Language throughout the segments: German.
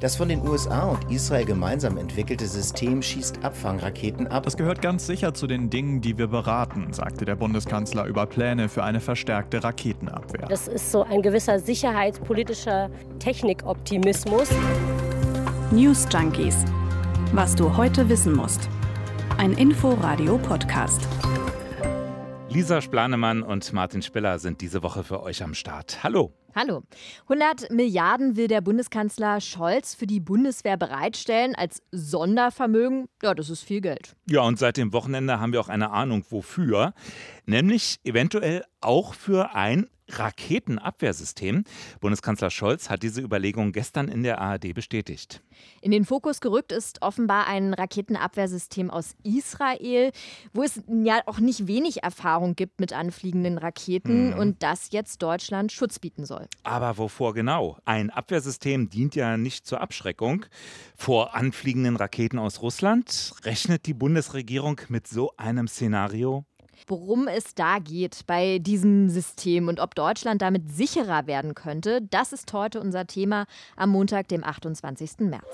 Das von den USA und Israel gemeinsam entwickelte System schießt Abfangraketen ab. Das gehört ganz sicher zu den Dingen, die wir beraten, sagte der Bundeskanzler über Pläne für eine verstärkte Raketenabwehr. Das ist so ein gewisser sicherheitspolitischer Technikoptimismus. News Junkies. Was du heute wissen musst. Ein Info-Radio-Podcast. Lisa Splanemann und Martin Spiller sind diese Woche für euch am Start. Hallo. Hallo. 100 Milliarden will der Bundeskanzler Scholz für die Bundeswehr bereitstellen als Sondervermögen. Ja, das ist viel Geld. Ja, und seit dem Wochenende haben wir auch eine Ahnung, wofür. Nämlich eventuell auch für ein Raketenabwehrsystem. Bundeskanzler Scholz hat diese Überlegung gestern in der ARD bestätigt. In den Fokus gerückt ist offenbar ein Raketenabwehrsystem aus Israel, wo es ja auch nicht wenig Erfahrung gibt mit anfliegenden Raketen hm. und das jetzt Deutschland Schutz bieten soll. Aber wovor genau? Ein Abwehrsystem dient ja nicht zur Abschreckung. Vor anfliegenden Raketen aus Russland rechnet die Bundesregierung mit so einem Szenario? Worum es da geht bei diesem System und ob Deutschland damit sicherer werden könnte, das ist heute unser Thema am Montag, dem 28. März.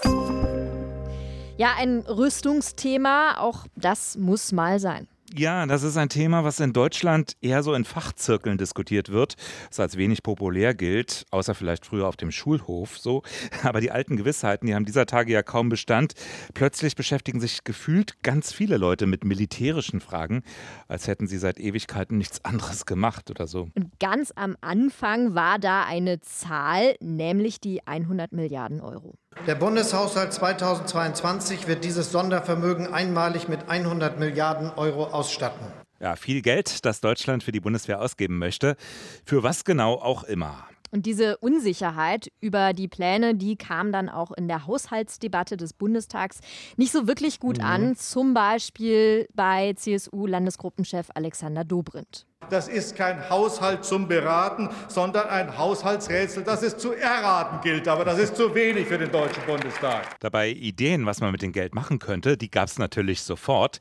Ja, ein Rüstungsthema, auch das muss mal sein. Ja, das ist ein Thema, was in Deutschland eher so in Fachzirkeln diskutiert wird, was als wenig populär gilt, außer vielleicht früher auf dem Schulhof so. Aber die alten Gewissheiten, die haben dieser Tage ja kaum Bestand. Plötzlich beschäftigen sich gefühlt ganz viele Leute mit militärischen Fragen, als hätten sie seit Ewigkeiten nichts anderes gemacht oder so. Und ganz am Anfang war da eine Zahl, nämlich die 100 Milliarden Euro. Der Bundeshaushalt 2022 wird dieses Sondervermögen einmalig mit 100 Milliarden Euro ausstatten. Ja, viel Geld, das Deutschland für die Bundeswehr ausgeben möchte. Für was genau auch immer. Und diese Unsicherheit über die Pläne, die kam dann auch in der Haushaltsdebatte des Bundestags nicht so wirklich gut mhm. an. Zum Beispiel bei CSU-Landesgruppenchef Alexander Dobrindt. Das ist kein Haushalt zum Beraten, sondern ein Haushaltsrätsel, das es zu erraten gilt. Aber das ist zu wenig für den Deutschen Bundestag. Dabei Ideen, was man mit dem Geld machen könnte, die gab es natürlich sofort.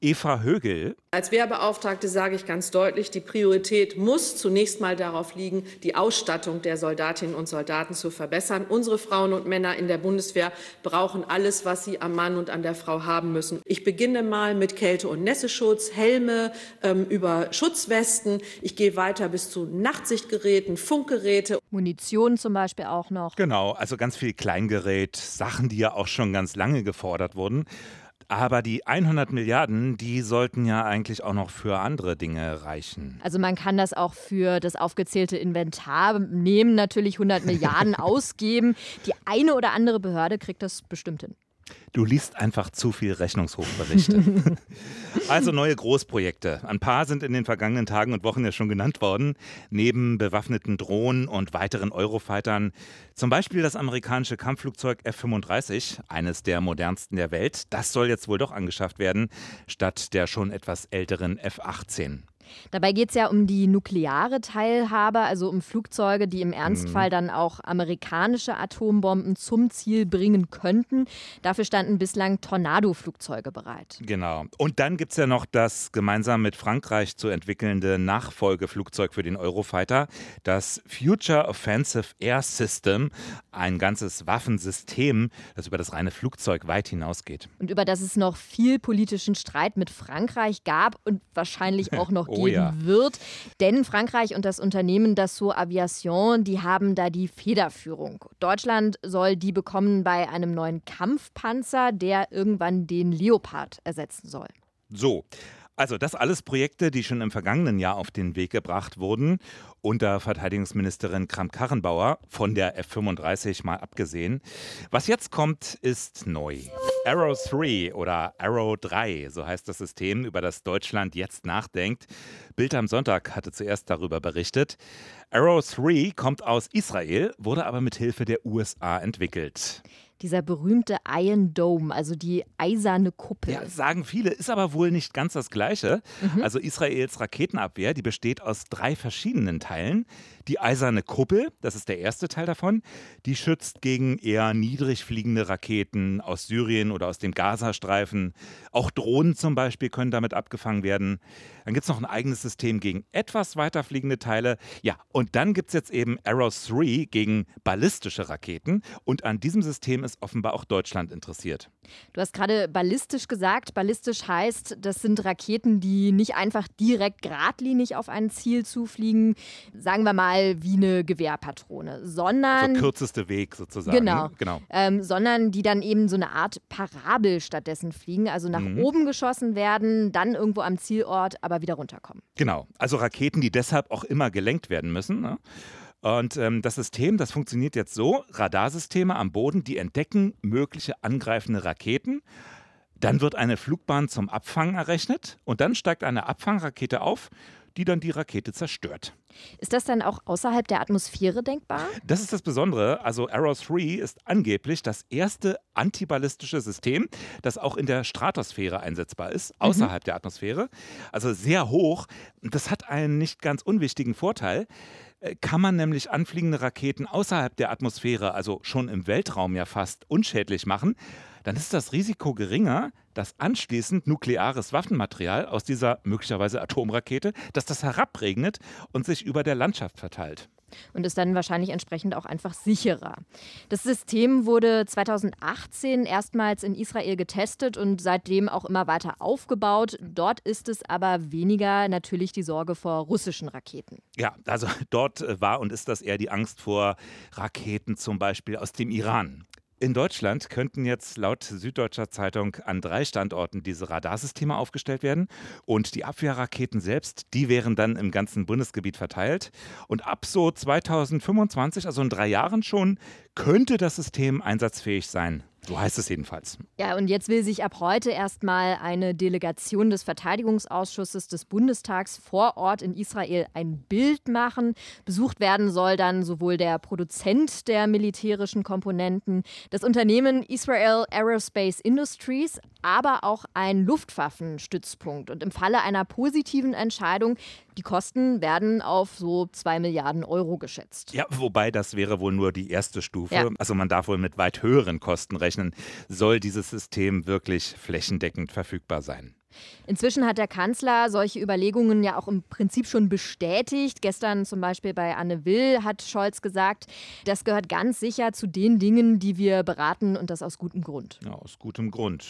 Eva Högel. Als Wehrbeauftragte sage ich ganz deutlich, die Priorität muss zunächst mal darauf liegen, die Ausstattung der Soldatinnen und Soldaten zu verbessern. Unsere Frauen und Männer in der Bundeswehr brauchen alles, was sie am Mann und an der Frau haben müssen. Ich beginne mal mit Kälte- und Nässeschutz, Helme ähm, über Schutzweste. Westen. Ich gehe weiter bis zu Nachtsichtgeräten, Funkgeräte. Munition zum Beispiel auch noch. Genau, also ganz viel Kleingerät, Sachen, die ja auch schon ganz lange gefordert wurden. Aber die 100 Milliarden, die sollten ja eigentlich auch noch für andere Dinge reichen. Also man kann das auch für das aufgezählte Inventar nehmen, natürlich 100 Milliarden ausgeben. Die eine oder andere Behörde kriegt das bestimmt hin. Du liest einfach zu viel Rechnungshofberichte. also neue Großprojekte. Ein paar sind in den vergangenen Tagen und Wochen ja schon genannt worden. Neben bewaffneten Drohnen und weiteren Eurofightern. Zum Beispiel das amerikanische Kampfflugzeug F-35, eines der modernsten der Welt. Das soll jetzt wohl doch angeschafft werden, statt der schon etwas älteren F-18. Dabei geht es ja um die nukleare Teilhabe, also um Flugzeuge, die im Ernstfall mhm. dann auch amerikanische Atombomben zum Ziel bringen könnten. Dafür standen bislang Tornado-Flugzeuge bereit. Genau. Und dann gibt es ja noch das gemeinsam mit Frankreich zu entwickelnde Nachfolgeflugzeug für den Eurofighter, das Future Offensive Air System, ein ganzes Waffensystem, das über das reine Flugzeug weit hinausgeht. Und über das es noch viel politischen Streit mit Frankreich gab und wahrscheinlich auch noch oh geben ja. wird. Denn Frankreich und das Unternehmen Dassault Aviation, die haben da die Federführung. Deutschland soll die bekommen bei einem neuen Kampfpanzer, der irgendwann den Leopard ersetzen soll. So. Also das alles Projekte, die schon im vergangenen Jahr auf den Weg gebracht wurden, unter Verteidigungsministerin Kramp-Karrenbauer, von der F-35 mal abgesehen. Was jetzt kommt, ist neu. Arrow 3 oder Arrow 3, so heißt das System, über das Deutschland jetzt nachdenkt. Bild am Sonntag hatte zuerst darüber berichtet. Arrow 3 kommt aus Israel, wurde aber mit Hilfe der USA entwickelt dieser berühmte Iron Dome, also die eiserne Kuppel. Ja, sagen viele, ist aber wohl nicht ganz das Gleiche. Mhm. Also Israels Raketenabwehr, die besteht aus drei verschiedenen Teilen. Die eiserne Kuppel, das ist der erste Teil davon, die schützt gegen eher niedrig fliegende Raketen aus Syrien oder aus dem Gazastreifen. Auch Drohnen zum Beispiel können damit abgefangen werden. Dann gibt es noch ein eigenes System gegen etwas weiter fliegende Teile. Ja, und dann gibt es jetzt eben Arrow 3 gegen ballistische Raketen. Und an diesem System ist offenbar auch Deutschland interessiert. Du hast gerade ballistisch gesagt. Ballistisch heißt, das sind Raketen, die nicht einfach direkt geradlinig auf ein Ziel zufliegen, sagen wir mal wie eine Gewehrpatrone, sondern. So kürzeste Weg sozusagen. Genau. genau. Ähm, sondern die dann eben so eine Art Parabel stattdessen fliegen, also nach mhm. oben geschossen werden, dann irgendwo am Zielort, aber wieder runterkommen. Genau. Also Raketen, die deshalb auch immer gelenkt werden müssen. Ne? Und ähm, das System, das funktioniert jetzt so: Radarsysteme am Boden, die entdecken mögliche angreifende Raketen. Dann wird eine Flugbahn zum Abfangen errechnet und dann steigt eine Abfangrakete auf, die dann die Rakete zerstört. Ist das dann auch außerhalb der Atmosphäre denkbar? Das ist das Besondere. Also Arrow 3 ist angeblich das erste antiballistische System, das auch in der Stratosphäre einsetzbar ist, außerhalb mhm. der Atmosphäre. Also sehr hoch. Das hat einen nicht ganz unwichtigen Vorteil. Äh, kann man nämlich anfliegende Raketen außerhalb der Atmosphäre, also schon im Weltraum ja fast, unschädlich machen, dann ist das Risiko geringer, dass anschließend nukleares Waffenmaterial aus dieser möglicherweise Atomrakete, dass das herabregnet und sich über der Landschaft verteilt und ist dann wahrscheinlich entsprechend auch einfach sicherer. Das System wurde 2018 erstmals in Israel getestet und seitdem auch immer weiter aufgebaut. Dort ist es aber weniger natürlich die Sorge vor russischen Raketen. Ja, also dort äh, war und ist das eher die Angst vor Raketen zum Beispiel aus dem Iran. In Deutschland könnten jetzt laut Süddeutscher Zeitung an drei Standorten diese Radarsysteme aufgestellt werden und die Abwehrraketen selbst, die wären dann im ganzen Bundesgebiet verteilt. Und ab so 2025, also in drei Jahren schon, könnte das System einsatzfähig sein. So heißt es jedenfalls. Ja, und jetzt will sich ab heute erstmal eine Delegation des Verteidigungsausschusses des Bundestags vor Ort in Israel ein Bild machen. Besucht werden soll dann sowohl der Produzent der militärischen Komponenten, das Unternehmen Israel Aerospace Industries, aber auch ein Luftwaffenstützpunkt. Und im Falle einer positiven Entscheidung die Kosten werden auf so 2 Milliarden Euro geschätzt. Ja, wobei das wäre wohl nur die erste Stufe. Ja. Also man darf wohl mit weit höheren Kosten rechnen. Soll dieses System wirklich flächendeckend verfügbar sein? Inzwischen hat der Kanzler solche Überlegungen ja auch im Prinzip schon bestätigt. Gestern zum Beispiel bei Anne Will hat Scholz gesagt, das gehört ganz sicher zu den Dingen, die wir beraten und das aus gutem Grund. Ja, aus gutem Grund.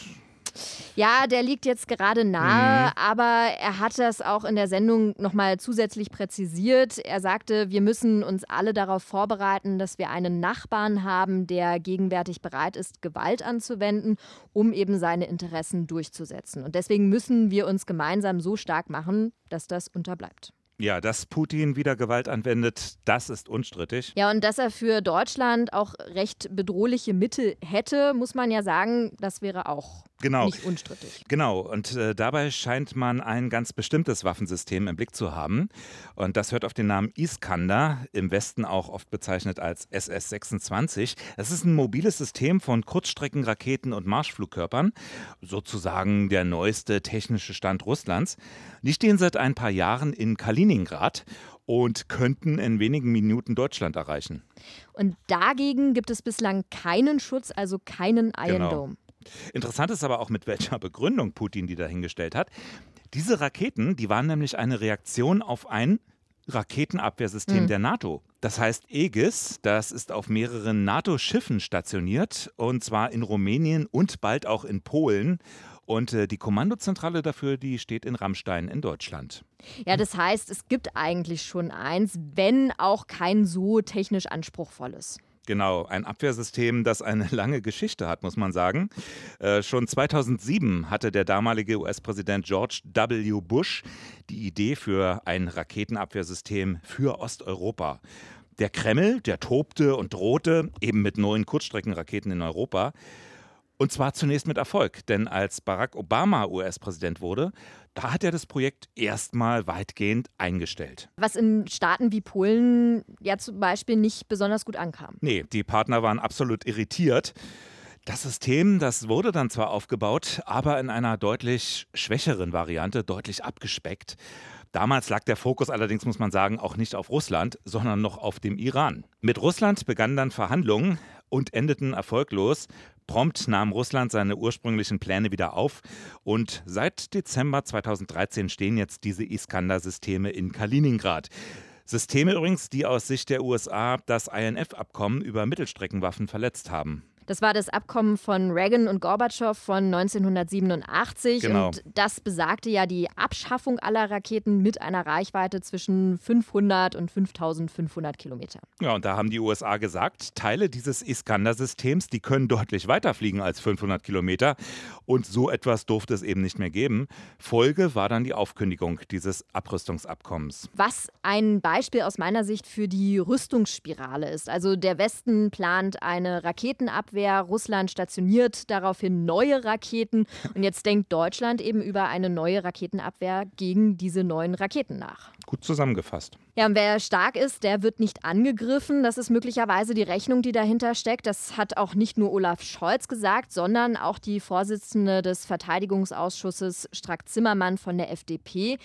Ja, der liegt jetzt gerade nahe, mhm. aber er hat das auch in der Sendung nochmal zusätzlich präzisiert. Er sagte, wir müssen uns alle darauf vorbereiten, dass wir einen Nachbarn haben, der gegenwärtig bereit ist, Gewalt anzuwenden, um eben seine Interessen durchzusetzen. Und deswegen müssen wir uns gemeinsam so stark machen, dass das unterbleibt. Ja, dass Putin wieder Gewalt anwendet, das ist unstrittig. Ja, und dass er für Deutschland auch recht bedrohliche Mittel hätte, muss man ja sagen, das wäre auch genau. nicht unstrittig. Genau, und äh, dabei scheint man ein ganz bestimmtes Waffensystem im Blick zu haben. Und das hört auf den Namen Iskander, im Westen auch oft bezeichnet als SS-26. Das ist ein mobiles System von Kurzstreckenraketen und Marschflugkörpern, sozusagen der neueste technische Stand Russlands. Die stehen seit ein paar Jahren in Kaliningrad und könnten in wenigen Minuten Deutschland erreichen. Und dagegen gibt es bislang keinen Schutz, also keinen Iron genau. Dome. Interessant ist aber auch, mit welcher Begründung Putin die dahingestellt hat. Diese Raketen, die waren nämlich eine Reaktion auf ein Raketenabwehrsystem mhm. der NATO. Das heißt Aegis, das ist auf mehreren NATO-Schiffen stationiert und zwar in Rumänien und bald auch in Polen. Und äh, die Kommandozentrale dafür, die steht in Rammstein in Deutschland. Ja, das heißt, es gibt eigentlich schon eins, wenn auch kein so technisch anspruchsvolles. Genau, ein Abwehrsystem, das eine lange Geschichte hat, muss man sagen. Äh, schon 2007 hatte der damalige US-Präsident George W. Bush die Idee für ein Raketenabwehrsystem für Osteuropa. Der Kreml, der tobte und drohte eben mit neuen Kurzstreckenraketen in Europa. Und zwar zunächst mit Erfolg, denn als Barack Obama US-Präsident wurde, da hat er das Projekt erstmal weitgehend eingestellt. Was in Staaten wie Polen ja zum Beispiel nicht besonders gut ankam. Nee, die Partner waren absolut irritiert. Das System, das wurde dann zwar aufgebaut, aber in einer deutlich schwächeren Variante, deutlich abgespeckt. Damals lag der Fokus allerdings, muss man sagen, auch nicht auf Russland, sondern noch auf dem Iran. Mit Russland begannen dann Verhandlungen und endeten erfolglos. Prompt nahm Russland seine ursprünglichen Pläne wieder auf und seit Dezember 2013 stehen jetzt diese Iskander-Systeme in Kaliningrad. Systeme übrigens, die aus Sicht der USA das INF-Abkommen über Mittelstreckenwaffen verletzt haben. Das war das Abkommen von Reagan und Gorbatschow von 1987. Genau. Und das besagte ja die Abschaffung aller Raketen mit einer Reichweite zwischen 500 und 5500 Kilometer. Ja, und da haben die USA gesagt, Teile dieses Iskander-Systems, die können deutlich weiter fliegen als 500 Kilometer. Und so etwas durfte es eben nicht mehr geben. Folge war dann die Aufkündigung dieses Abrüstungsabkommens. Was ein Beispiel aus meiner Sicht für die Rüstungsspirale ist. Also der Westen plant eine Raketenabwehr Abwehr. Russland stationiert daraufhin neue Raketen. Und jetzt denkt Deutschland eben über eine neue Raketenabwehr gegen diese neuen Raketen nach. Gut zusammengefasst. Ja, und wer stark ist, der wird nicht angegriffen. Das ist möglicherweise die Rechnung, die dahinter steckt. Das hat auch nicht nur Olaf Scholz gesagt, sondern auch die Vorsitzende des Verteidigungsausschusses Strack-Zimmermann von der FDP.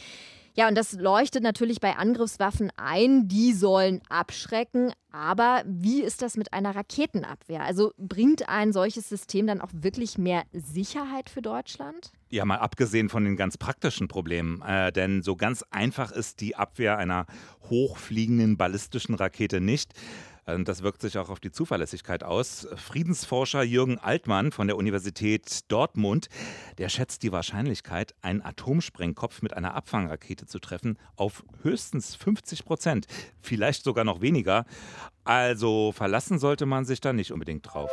Ja, und das leuchtet natürlich bei Angriffswaffen ein. Die sollen abschrecken. Aber wie ist das mit einer Raketenabwehr? Also bringt ein solches System dann auch wirklich mehr Sicherheit für Deutschland? Ja, mal abgesehen von den ganz praktischen Problemen. Äh, denn so ganz einfach ist die Abwehr einer hochfliegenden ballistischen Rakete nicht. Und das wirkt sich auch auf die Zuverlässigkeit aus. Friedensforscher Jürgen Altmann von der Universität Dortmund, der schätzt die Wahrscheinlichkeit, einen Atomsprengkopf mit einer Abfangrakete zu treffen, auf höchstens 50 Prozent. Vielleicht sogar noch weniger. Also verlassen sollte man sich da nicht unbedingt drauf.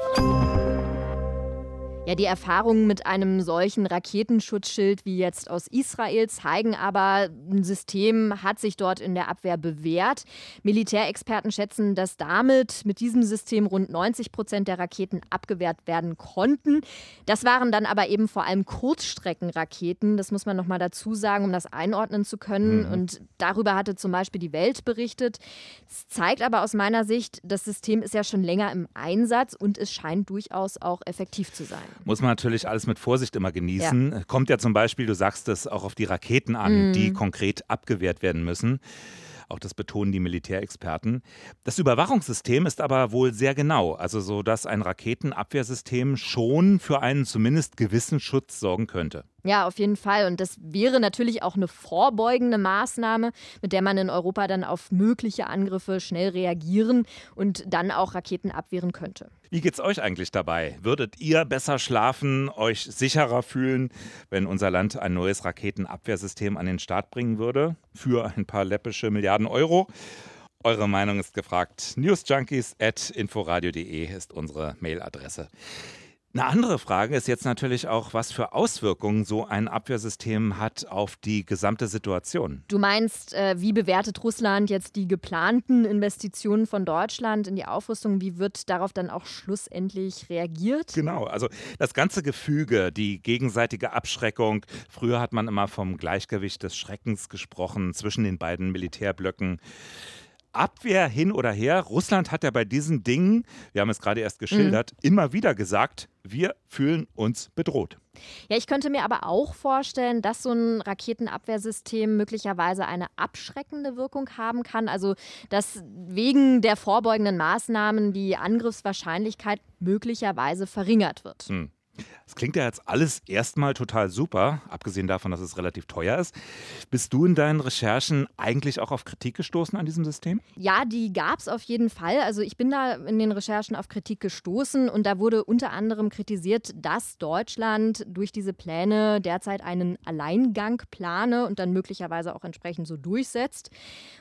Ja, die Erfahrungen mit einem solchen Raketenschutzschild wie jetzt aus Israel zeigen aber, ein System hat sich dort in der Abwehr bewährt. Militärexperten schätzen, dass damit mit diesem System rund 90 Prozent der Raketen abgewehrt werden konnten. Das waren dann aber eben vor allem Kurzstreckenraketen. Das muss man noch mal dazu sagen, um das einordnen zu können. Mhm. Und darüber hatte zum Beispiel die Welt berichtet. Es zeigt aber aus meiner Sicht, das System ist ja schon länger im Einsatz und es scheint durchaus auch effektiv zu sein. Muss man natürlich alles mit Vorsicht immer genießen. Ja. Kommt ja zum Beispiel, du sagst es, auch auf die Raketen an, mhm. die konkret abgewehrt werden müssen. Auch das betonen die Militärexperten. Das Überwachungssystem ist aber wohl sehr genau, also so, dass ein Raketenabwehrsystem schon für einen zumindest gewissen Schutz sorgen könnte. Ja, auf jeden Fall. Und das wäre natürlich auch eine vorbeugende Maßnahme, mit der man in Europa dann auf mögliche Angriffe schnell reagieren und dann auch Raketen abwehren könnte. Wie geht's euch eigentlich dabei? Würdet ihr besser schlafen, euch sicherer fühlen, wenn unser Land ein neues Raketenabwehrsystem an den Start bringen würde? Für ein paar läppische Milliarden Euro? Eure Meinung ist gefragt. Newsjunkies at inforadio.de ist unsere Mailadresse. Eine andere Frage ist jetzt natürlich auch, was für Auswirkungen so ein Abwehrsystem hat auf die gesamte Situation. Du meinst, äh, wie bewertet Russland jetzt die geplanten Investitionen von Deutschland in die Aufrüstung? Wie wird darauf dann auch schlussendlich reagiert? Genau, also das ganze Gefüge, die gegenseitige Abschreckung. Früher hat man immer vom Gleichgewicht des Schreckens gesprochen zwischen den beiden Militärblöcken. Abwehr hin oder her. Russland hat ja bei diesen Dingen, wir haben es gerade erst geschildert, mhm. immer wieder gesagt, wir fühlen uns bedroht. Ja, ich könnte mir aber auch vorstellen, dass so ein Raketenabwehrsystem möglicherweise eine abschreckende Wirkung haben kann. Also, dass wegen der vorbeugenden Maßnahmen die Angriffswahrscheinlichkeit möglicherweise verringert wird. Hm. Das klingt ja jetzt alles erstmal total super, abgesehen davon, dass es relativ teuer ist. Bist du in deinen Recherchen eigentlich auch auf Kritik gestoßen an diesem System? Ja, die gab es auf jeden Fall. Also ich bin da in den Recherchen auf Kritik gestoßen und da wurde unter anderem kritisiert, dass Deutschland durch diese Pläne derzeit einen Alleingang plane und dann möglicherweise auch entsprechend so durchsetzt.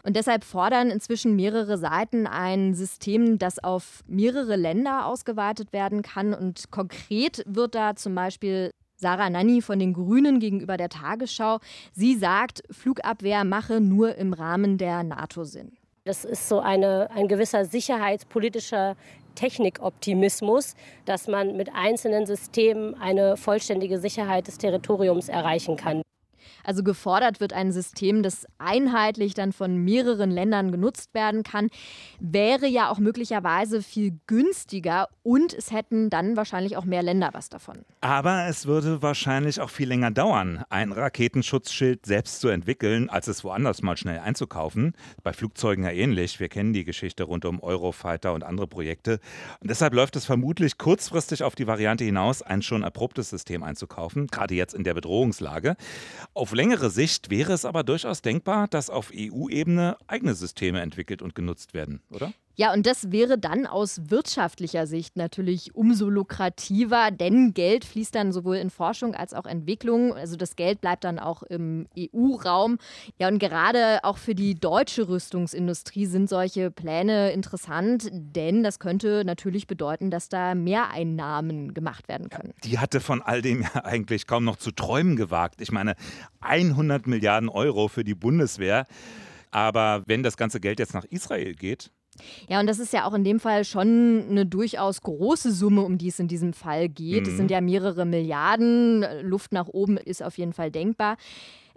Und deshalb fordern inzwischen mehrere Seiten ein System, das auf mehrere Länder ausgeweitet werden kann und konkret wird wird da zum Beispiel Sarah Nanni von den Grünen gegenüber der Tagesschau. Sie sagt, Flugabwehr mache nur im Rahmen der NATO Sinn. Das ist so eine, ein gewisser sicherheitspolitischer Technikoptimismus, dass man mit einzelnen Systemen eine vollständige Sicherheit des Territoriums erreichen kann. Also gefordert wird ein System, das einheitlich dann von mehreren Ländern genutzt werden kann, wäre ja auch möglicherweise viel günstiger und es hätten dann wahrscheinlich auch mehr Länder was davon. Aber es würde wahrscheinlich auch viel länger dauern, ein Raketenschutzschild selbst zu entwickeln, als es woanders mal schnell einzukaufen. Bei Flugzeugen ja ähnlich. Wir kennen die Geschichte rund um Eurofighter und andere Projekte. Und deshalb läuft es vermutlich kurzfristig auf die Variante hinaus, ein schon erprobtes System einzukaufen, gerade jetzt in der Bedrohungslage. Auf längere Sicht wäre es aber durchaus denkbar, dass auf EU-Ebene eigene Systeme entwickelt und genutzt werden, oder? Ja, und das wäre dann aus wirtschaftlicher Sicht natürlich umso lukrativer, denn Geld fließt dann sowohl in Forschung als auch Entwicklung. Also das Geld bleibt dann auch im EU-Raum. Ja, und gerade auch für die deutsche Rüstungsindustrie sind solche Pläne interessant, denn das könnte natürlich bedeuten, dass da Mehreinnahmen gemacht werden können. Die hatte von all dem ja eigentlich kaum noch zu träumen gewagt. Ich meine, 100 Milliarden Euro für die Bundeswehr. Aber wenn das ganze Geld jetzt nach Israel geht, ja, und das ist ja auch in dem Fall schon eine durchaus große Summe, um die es in diesem Fall geht. Es sind mhm. ja mehrere Milliarden. Luft nach oben ist auf jeden Fall denkbar.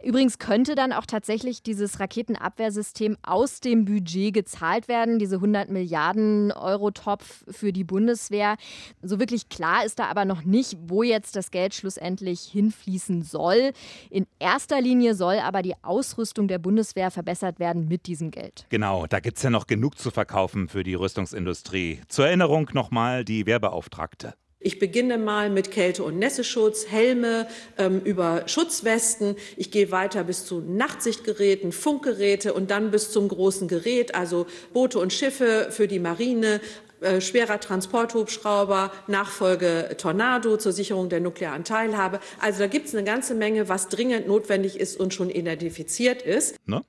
Übrigens könnte dann auch tatsächlich dieses Raketenabwehrsystem aus dem Budget gezahlt werden, diese 100 Milliarden Euro Topf für die Bundeswehr. So wirklich klar ist da aber noch nicht, wo jetzt das Geld schlussendlich hinfließen soll. In erster Linie soll aber die Ausrüstung der Bundeswehr verbessert werden mit diesem Geld. Genau, da gibt es ja noch genug zu verkaufen für die Rüstungsindustrie. Zur Erinnerung nochmal die Wehrbeauftragte. Ich beginne mal mit Kälte- und Nässeschutz, Helme ähm, über Schutzwesten. Ich gehe weiter bis zu Nachtsichtgeräten, Funkgeräte und dann bis zum großen Gerät, also Boote und Schiffe für die Marine, äh, schwerer Transporthubschrauber, Nachfolge Tornado zur Sicherung der nuklearen Teilhabe. Also da gibt es eine ganze Menge, was dringend notwendig ist und schon identifiziert ist. Ne?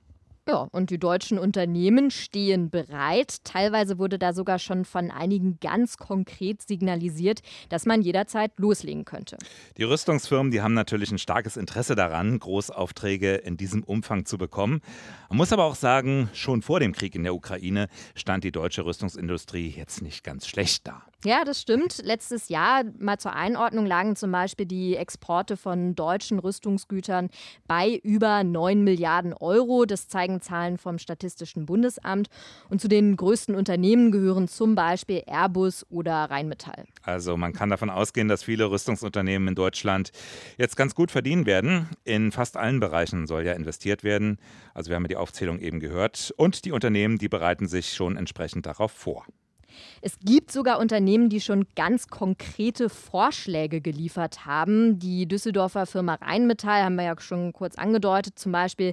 Ja, und die deutschen Unternehmen stehen bereit. Teilweise wurde da sogar schon von einigen ganz konkret signalisiert, dass man jederzeit loslegen könnte. Die Rüstungsfirmen, die haben natürlich ein starkes Interesse daran, Großaufträge in diesem Umfang zu bekommen. Man muss aber auch sagen, schon vor dem Krieg in der Ukraine stand die deutsche Rüstungsindustrie jetzt nicht ganz schlecht da. Ja, das stimmt. Letztes Jahr, mal zur Einordnung, lagen zum Beispiel die Exporte von deutschen Rüstungsgütern bei über 9 Milliarden Euro. Das zeigen Zahlen vom Statistischen Bundesamt. Und zu den größten Unternehmen gehören zum Beispiel Airbus oder Rheinmetall. Also man kann davon ausgehen, dass viele Rüstungsunternehmen in Deutschland jetzt ganz gut verdienen werden. In fast allen Bereichen soll ja investiert werden. Also wir haben ja die Aufzählung eben gehört. Und die Unternehmen, die bereiten sich schon entsprechend darauf vor. Es gibt sogar Unternehmen, die schon ganz konkrete Vorschläge geliefert haben. Die Düsseldorfer Firma Rheinmetall, haben wir ja schon kurz angedeutet, zum Beispiel,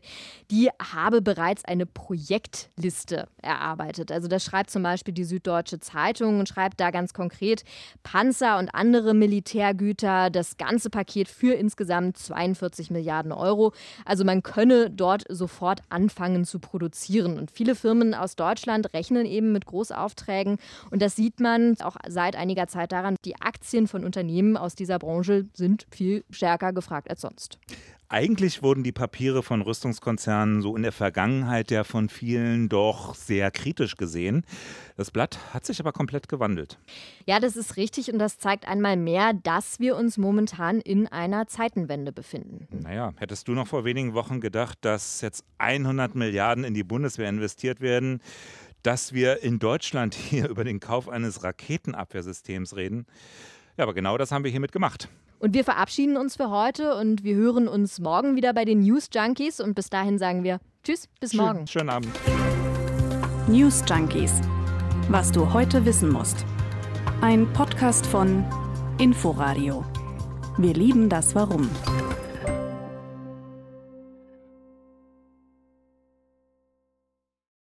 die habe bereits eine Projektliste erarbeitet. Also das schreibt zum Beispiel die Süddeutsche Zeitung und schreibt da ganz konkret Panzer und andere Militärgüter, das ganze Paket für insgesamt 42 Milliarden Euro. Also man könne dort sofort anfangen zu produzieren. Und viele Firmen aus Deutschland rechnen eben mit Großaufträgen und das sieht man auch seit einiger Zeit daran, die Aktien von Unternehmen aus dieser Branche sind viel stärker gefragt als sonst. Eigentlich wurden die Papiere von Rüstungskonzernen so in der Vergangenheit ja von vielen doch sehr kritisch gesehen. Das Blatt hat sich aber komplett gewandelt. Ja, das ist richtig und das zeigt einmal mehr, dass wir uns momentan in einer Zeitenwende befinden. Naja, hättest du noch vor wenigen Wochen gedacht, dass jetzt 100 Milliarden in die Bundeswehr investiert werden? Dass wir in Deutschland hier über den Kauf eines Raketenabwehrsystems reden. Ja, aber genau das haben wir hiermit gemacht. Und wir verabschieden uns für heute und wir hören uns morgen wieder bei den News Junkies. Und bis dahin sagen wir Tschüss, bis Schön, morgen. Schönen Abend. News Junkies. Was du heute wissen musst. Ein Podcast von Inforadio. Wir lieben das Warum.